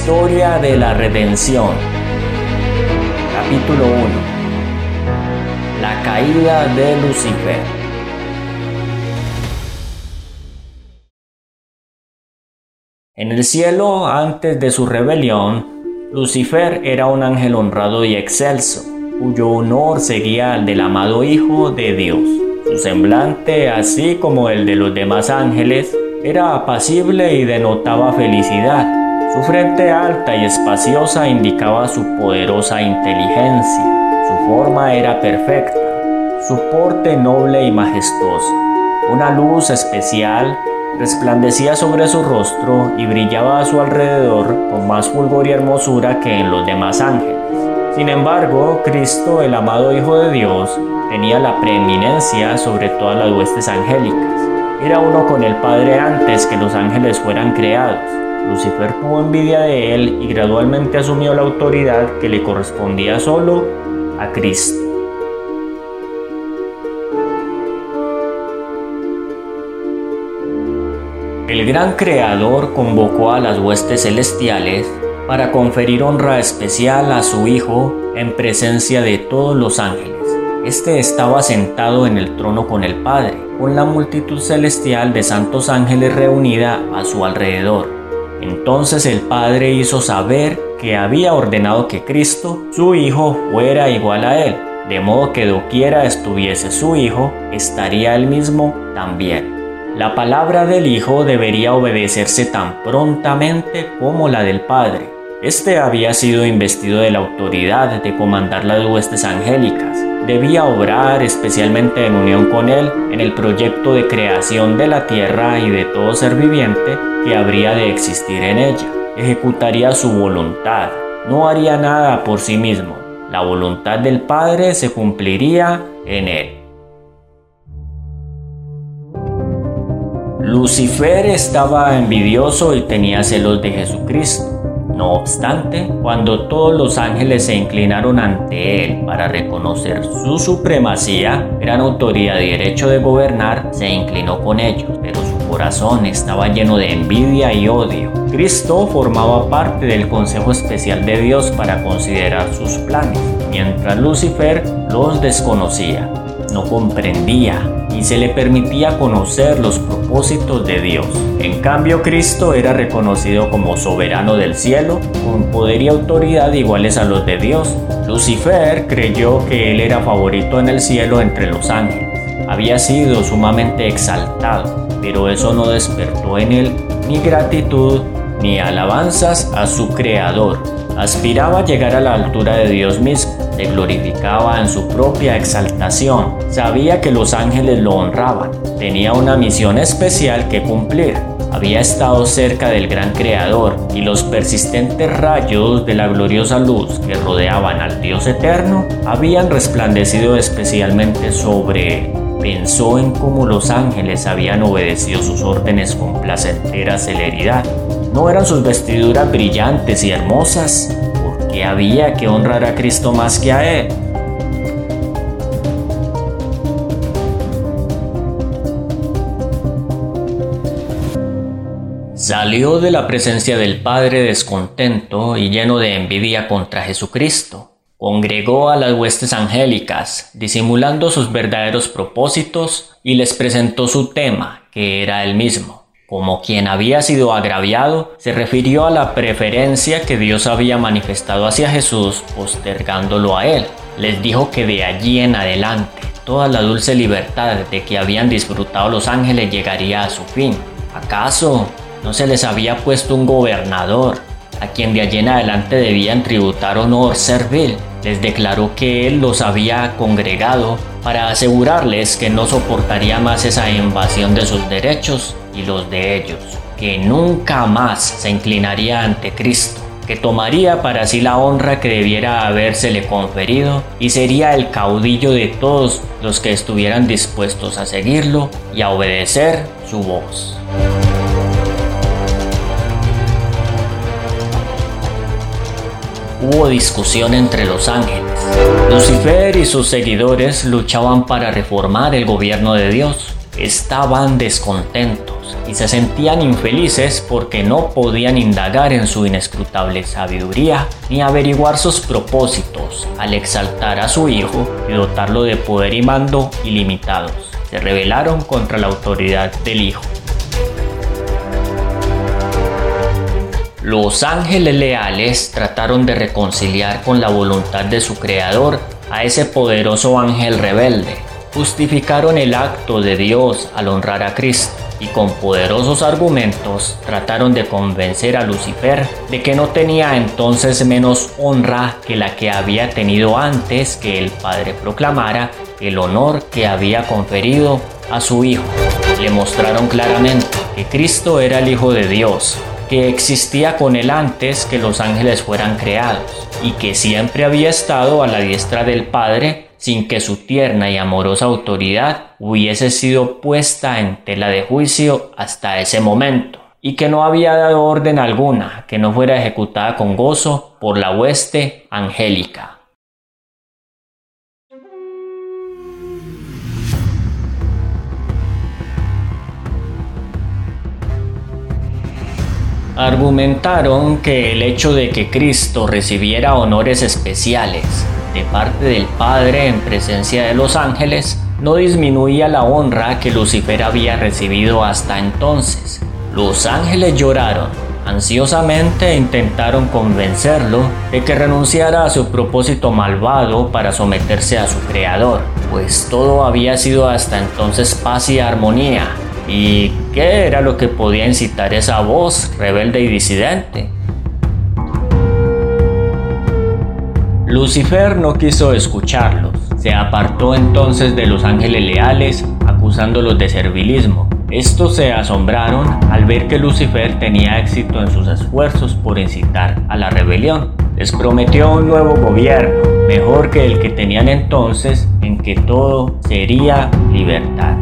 historia de la redención. Capítulo 1. La caída de Lucifer. En el cielo, antes de su rebelión, Lucifer era un ángel honrado y excelso, cuyo honor seguía al del amado Hijo de Dios. Su semblante, así como el de los demás ángeles, era apacible y denotaba felicidad. Su frente alta y espaciosa indicaba su poderosa inteligencia. Su forma era perfecta, su porte noble y majestuoso. Una luz especial resplandecía sobre su rostro y brillaba a su alrededor con más fulgor y hermosura que en los demás ángeles. Sin embargo, Cristo, el amado Hijo de Dios, tenía la preeminencia sobre todas las huestes angélicas. Era uno con el Padre antes que los ángeles fueran creados Lucifer tuvo envidia de él y gradualmente asumió la autoridad que le correspondía solo a Cristo. El gran creador convocó a las huestes celestiales para conferir honra especial a su Hijo en presencia de todos los ángeles. Este estaba sentado en el trono con el Padre, con la multitud celestial de santos ángeles reunida a su alrededor. Entonces el Padre hizo saber que había ordenado que Cristo, su Hijo, fuera igual a Él, de modo que doquiera estuviese su Hijo, estaría Él mismo también. La palabra del Hijo debería obedecerse tan prontamente como la del Padre. Este había sido investido de la autoridad de comandar las huestes angélicas. Debía obrar especialmente en unión con él en el proyecto de creación de la tierra y de todo ser viviente que habría de existir en ella. Ejecutaría su voluntad, no haría nada por sí mismo. La voluntad del Padre se cumpliría en él. Lucifer estaba envidioso y tenía celos de Jesucristo. No obstante, cuando todos los ángeles se inclinaron ante él para reconocer su supremacía, gran autoridad y derecho de gobernar, se inclinó con ellos, pero su corazón estaba lleno de envidia y odio. Cristo formaba parte del Consejo Especial de Dios para considerar sus planes, mientras Lucifer los desconocía, no comprendía y se le permitía conocer los propósitos de Dios. En cambio, Cristo era reconocido como soberano del cielo, con poder y autoridad iguales a los de Dios. Lucifer creyó que él era favorito en el cielo entre los ángeles. Había sido sumamente exaltado, pero eso no despertó en él ni gratitud ni alabanzas a su Creador. Aspiraba a llegar a la altura de Dios mismo glorificaba en su propia exaltación. Sabía que los ángeles lo honraban. Tenía una misión especial que cumplir. Había estado cerca del gran creador y los persistentes rayos de la gloriosa luz que rodeaban al Dios eterno habían resplandecido especialmente sobre él. Pensó en cómo los ángeles habían obedecido sus órdenes con placentera celeridad. ¿No eran sus vestiduras brillantes y hermosas? que había que honrar a Cristo más que a Él. Salió de la presencia del Padre descontento y lleno de envidia contra Jesucristo. Congregó a las huestes angélicas, disimulando sus verdaderos propósitos, y les presentó su tema, que era el mismo. Como quien había sido agraviado, se refirió a la preferencia que Dios había manifestado hacia Jesús, postergándolo a él. Les dijo que de allí en adelante, toda la dulce libertad de que habían disfrutado los ángeles llegaría a su fin. ¿Acaso no se les había puesto un gobernador a quien de allí en adelante debían tributar honor servil? Les declaró que él los había congregado para asegurarles que no soportaría más esa invasión de sus derechos y los de ellos, que nunca más se inclinaría ante Cristo, que tomaría para sí la honra que debiera habérsele conferido y sería el caudillo de todos los que estuvieran dispuestos a seguirlo y a obedecer su voz. Hubo discusión entre los ángeles. Lucifer y sus seguidores luchaban para reformar el gobierno de Dios estaban descontentos y se sentían infelices porque no podían indagar en su inescrutable sabiduría ni averiguar sus propósitos al exaltar a su hijo y dotarlo de poder y mando ilimitados. Se rebelaron contra la autoridad del hijo. Los ángeles leales trataron de reconciliar con la voluntad de su creador a ese poderoso ángel rebelde. Justificaron el acto de Dios al honrar a Cristo y con poderosos argumentos trataron de convencer a Lucifer de que no tenía entonces menos honra que la que había tenido antes que el Padre proclamara el honor que había conferido a su Hijo. Le mostraron claramente que Cristo era el Hijo de Dios que existía con él antes que los ángeles fueran creados y que siempre había estado a la diestra del Padre sin que su tierna y amorosa autoridad hubiese sido puesta en tela de juicio hasta ese momento, y que no había dado orden alguna que no fuera ejecutada con gozo por la hueste angélica. Argumentaron que el hecho de que Cristo recibiera honores especiales de parte del Padre en presencia de los ángeles no disminuía la honra que Lucifer había recibido hasta entonces. Los ángeles lloraron ansiosamente e intentaron convencerlo de que renunciara a su propósito malvado para someterse a su creador, pues todo había sido hasta entonces paz y armonía, ¿Y qué era lo que podía incitar esa voz rebelde y disidente? Lucifer no quiso escucharlos. Se apartó entonces de los ángeles leales, acusándolos de servilismo. Estos se asombraron al ver que Lucifer tenía éxito en sus esfuerzos por incitar a la rebelión. Les prometió un nuevo gobierno, mejor que el que tenían entonces, en que todo sería libertad.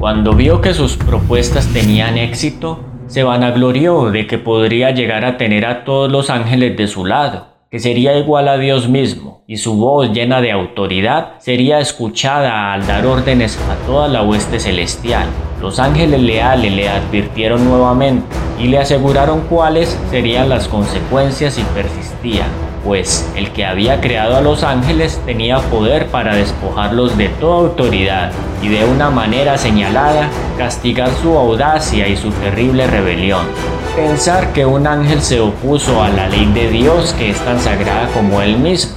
Cuando vio que sus propuestas tenían éxito, se vanaglorió de que podría llegar a tener a todos los ángeles de su lado, que sería igual a Dios mismo, y su voz llena de autoridad sería escuchada al dar órdenes a toda la hueste celestial. Los ángeles leales le advirtieron nuevamente y le aseguraron cuáles serían las consecuencias si persistían pues el que había creado a los ángeles tenía poder para despojarlos de toda autoridad y de una manera señalada castigar su audacia y su terrible rebelión. Pensar que un ángel se opuso a la ley de Dios que es tan sagrada como él mismo.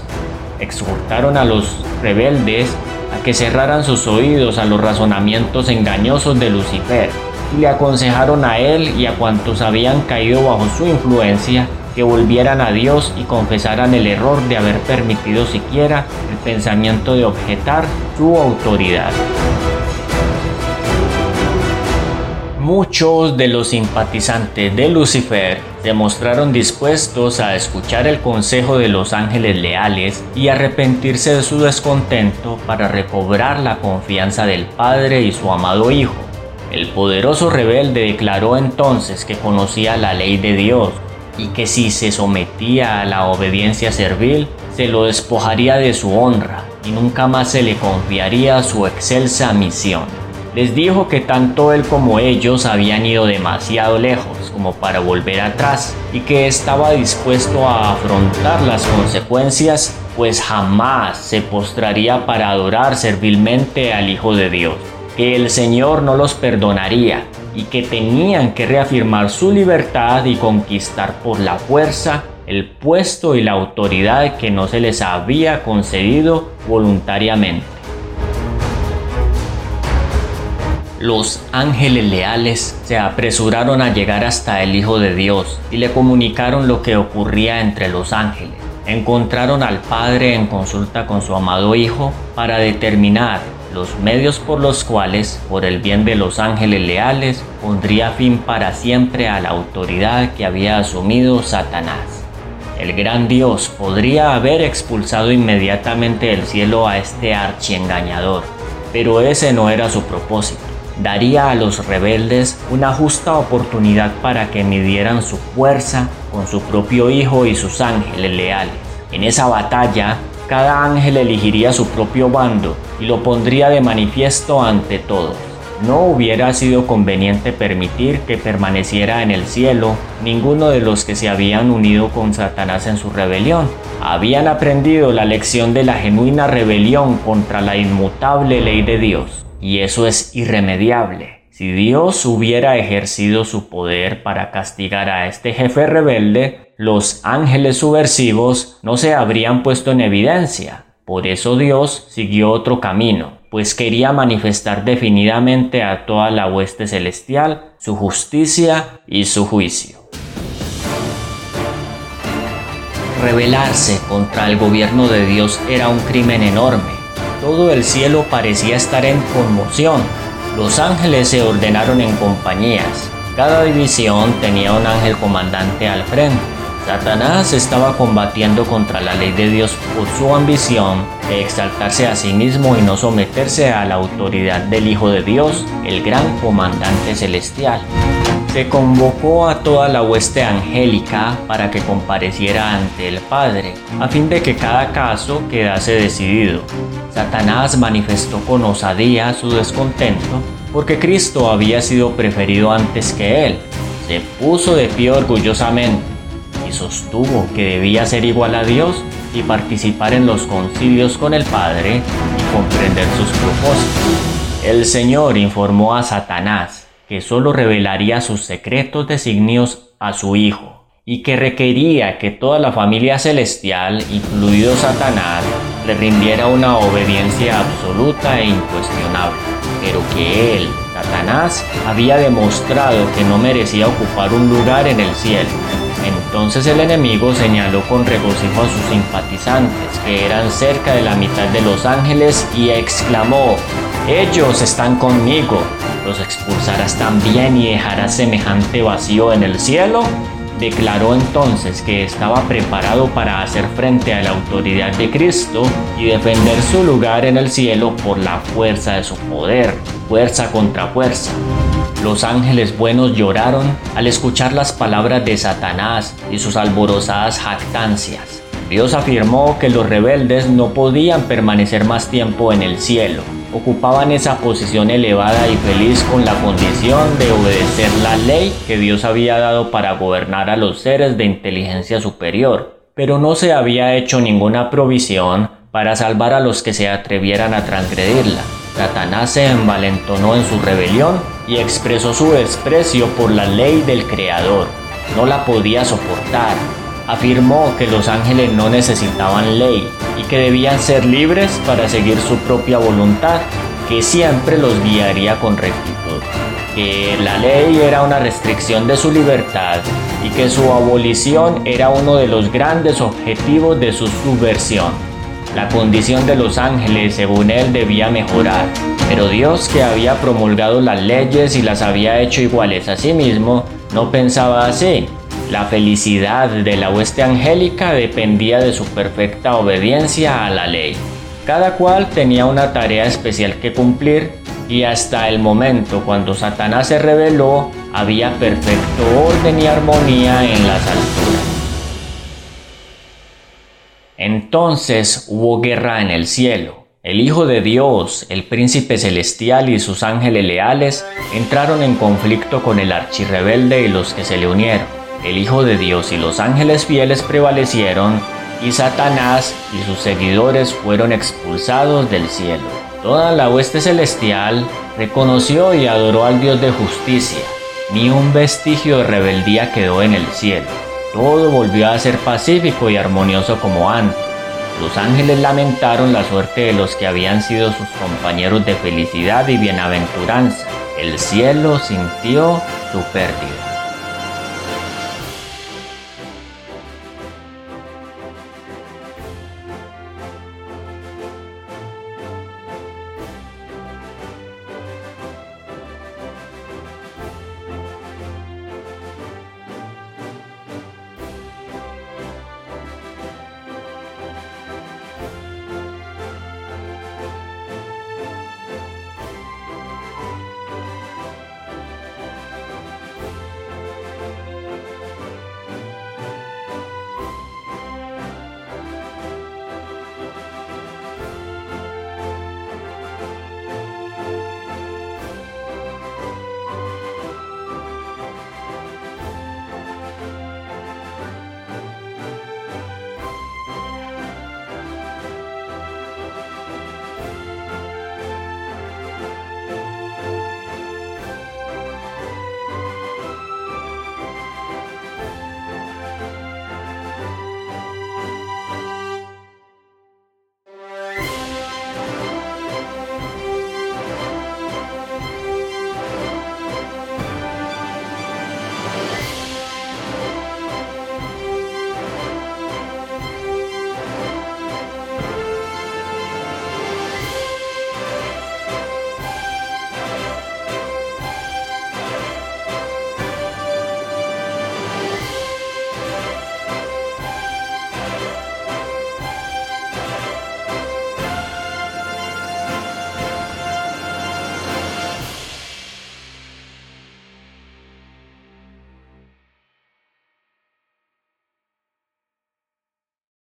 Exhortaron a los rebeldes a que cerraran sus oídos a los razonamientos engañosos de Lucifer y le aconsejaron a él y a cuantos habían caído bajo su influencia que volvieran a Dios y confesaran el error de haber permitido siquiera el pensamiento de objetar su autoridad. Muchos de los simpatizantes de Lucifer se mostraron dispuestos a escuchar el consejo de los ángeles leales y arrepentirse de su descontento para recobrar la confianza del Padre y su amado Hijo. El poderoso rebelde declaró entonces que conocía la ley de Dios y que si se sometía a la obediencia servil, se lo despojaría de su honra y nunca más se le confiaría su excelsa misión. Les dijo que tanto él como ellos habían ido demasiado lejos como para volver atrás y que estaba dispuesto a afrontar las consecuencias, pues jamás se postraría para adorar servilmente al Hijo de Dios, que el Señor no los perdonaría y que tenían que reafirmar su libertad y conquistar por la fuerza el puesto y la autoridad que no se les había concedido voluntariamente. Los ángeles leales se apresuraron a llegar hasta el Hijo de Dios y le comunicaron lo que ocurría entre los ángeles. Encontraron al Padre en consulta con su amado Hijo para determinar los medios por los cuales, por el bien de los ángeles leales, pondría fin para siempre a la autoridad que había asumido Satanás. El gran Dios podría haber expulsado inmediatamente del cielo a este archiengañador, pero ese no era su propósito. Daría a los rebeldes una justa oportunidad para que midieran su fuerza con su propio Hijo y sus ángeles leales. En esa batalla, cada ángel elegiría su propio bando y lo pondría de manifiesto ante todos. No hubiera sido conveniente permitir que permaneciera en el cielo ninguno de los que se habían unido con Satanás en su rebelión. Habían aprendido la lección de la genuina rebelión contra la inmutable ley de Dios, y eso es irremediable. Si Dios hubiera ejercido su poder para castigar a este jefe rebelde, los ángeles subversivos no se habrían puesto en evidencia. Por eso Dios siguió otro camino, pues quería manifestar definidamente a toda la hueste celestial su justicia y su juicio. Rebelarse contra el gobierno de Dios era un crimen enorme. Todo el cielo parecía estar en conmoción los ángeles se ordenaron en compañías. Cada división tenía un ángel comandante al frente. Satanás estaba combatiendo contra la ley de Dios por su ambición de exaltarse a sí mismo y no someterse a la autoridad del Hijo de Dios, el gran comandante celestial. Se convocó a toda la hueste angélica para que compareciera ante el Padre, a fin de que cada caso quedase decidido. Satanás manifestó con osadía su descontento porque Cristo había sido preferido antes que él. Se puso de pie orgullosamente sostuvo que debía ser igual a Dios y participar en los concilios con el Padre y comprender sus propósitos. El Señor informó a Satanás que solo revelaría sus secretos designios a su Hijo, y que requería que toda la familia celestial, incluido Satanás, le rindiera una obediencia absoluta e incuestionable, pero que él, Satanás, había demostrado que no merecía ocupar un lugar en el cielo. Entonces el enemigo señaló con regocijo a sus simpatizantes, que eran cerca de la mitad de los ángeles, y exclamó, ellos están conmigo, los expulsarás también y dejarás semejante vacío en el cielo? Declaró entonces que estaba preparado para hacer frente a la autoridad de Cristo y defender su lugar en el cielo por la fuerza de su poder, fuerza contra fuerza. Los ángeles buenos lloraron al escuchar las palabras de Satanás y sus alborozadas jactancias. Dios afirmó que los rebeldes no podían permanecer más tiempo en el cielo ocupaban esa posición elevada y feliz con la condición de obedecer la ley que Dios había dado para gobernar a los seres de inteligencia superior, pero no se había hecho ninguna provisión para salvar a los que se atrevieran a transgredirla. Satanás se envalentonó en su rebelión y expresó su desprecio por la ley del Creador. No la podía soportar afirmó que los ángeles no necesitaban ley y que debían ser libres para seguir su propia voluntad, que siempre los guiaría con rectitud, que la ley era una restricción de su libertad y que su abolición era uno de los grandes objetivos de su subversión. La condición de los ángeles, según él, debía mejorar, pero Dios que había promulgado las leyes y las había hecho iguales a sí mismo, no pensaba así la felicidad de la hueste angélica dependía de su perfecta obediencia a la ley. Cada cual tenía una tarea especial que cumplir y hasta el momento cuando Satanás se rebeló había perfecto orden y armonía en las alturas. Entonces hubo guerra en el cielo. El Hijo de Dios, el príncipe celestial y sus ángeles leales entraron en conflicto con el archirrebelde y los que se le unieron el Hijo de Dios y los ángeles fieles prevalecieron, y Satanás y sus seguidores fueron expulsados del cielo. Toda la hueste celestial reconoció y adoró al Dios de justicia. Ni un vestigio de rebeldía quedó en el cielo. Todo volvió a ser pacífico y armonioso como antes. Los ángeles lamentaron la suerte de los que habían sido sus compañeros de felicidad y bienaventuranza. El cielo sintió su pérdida.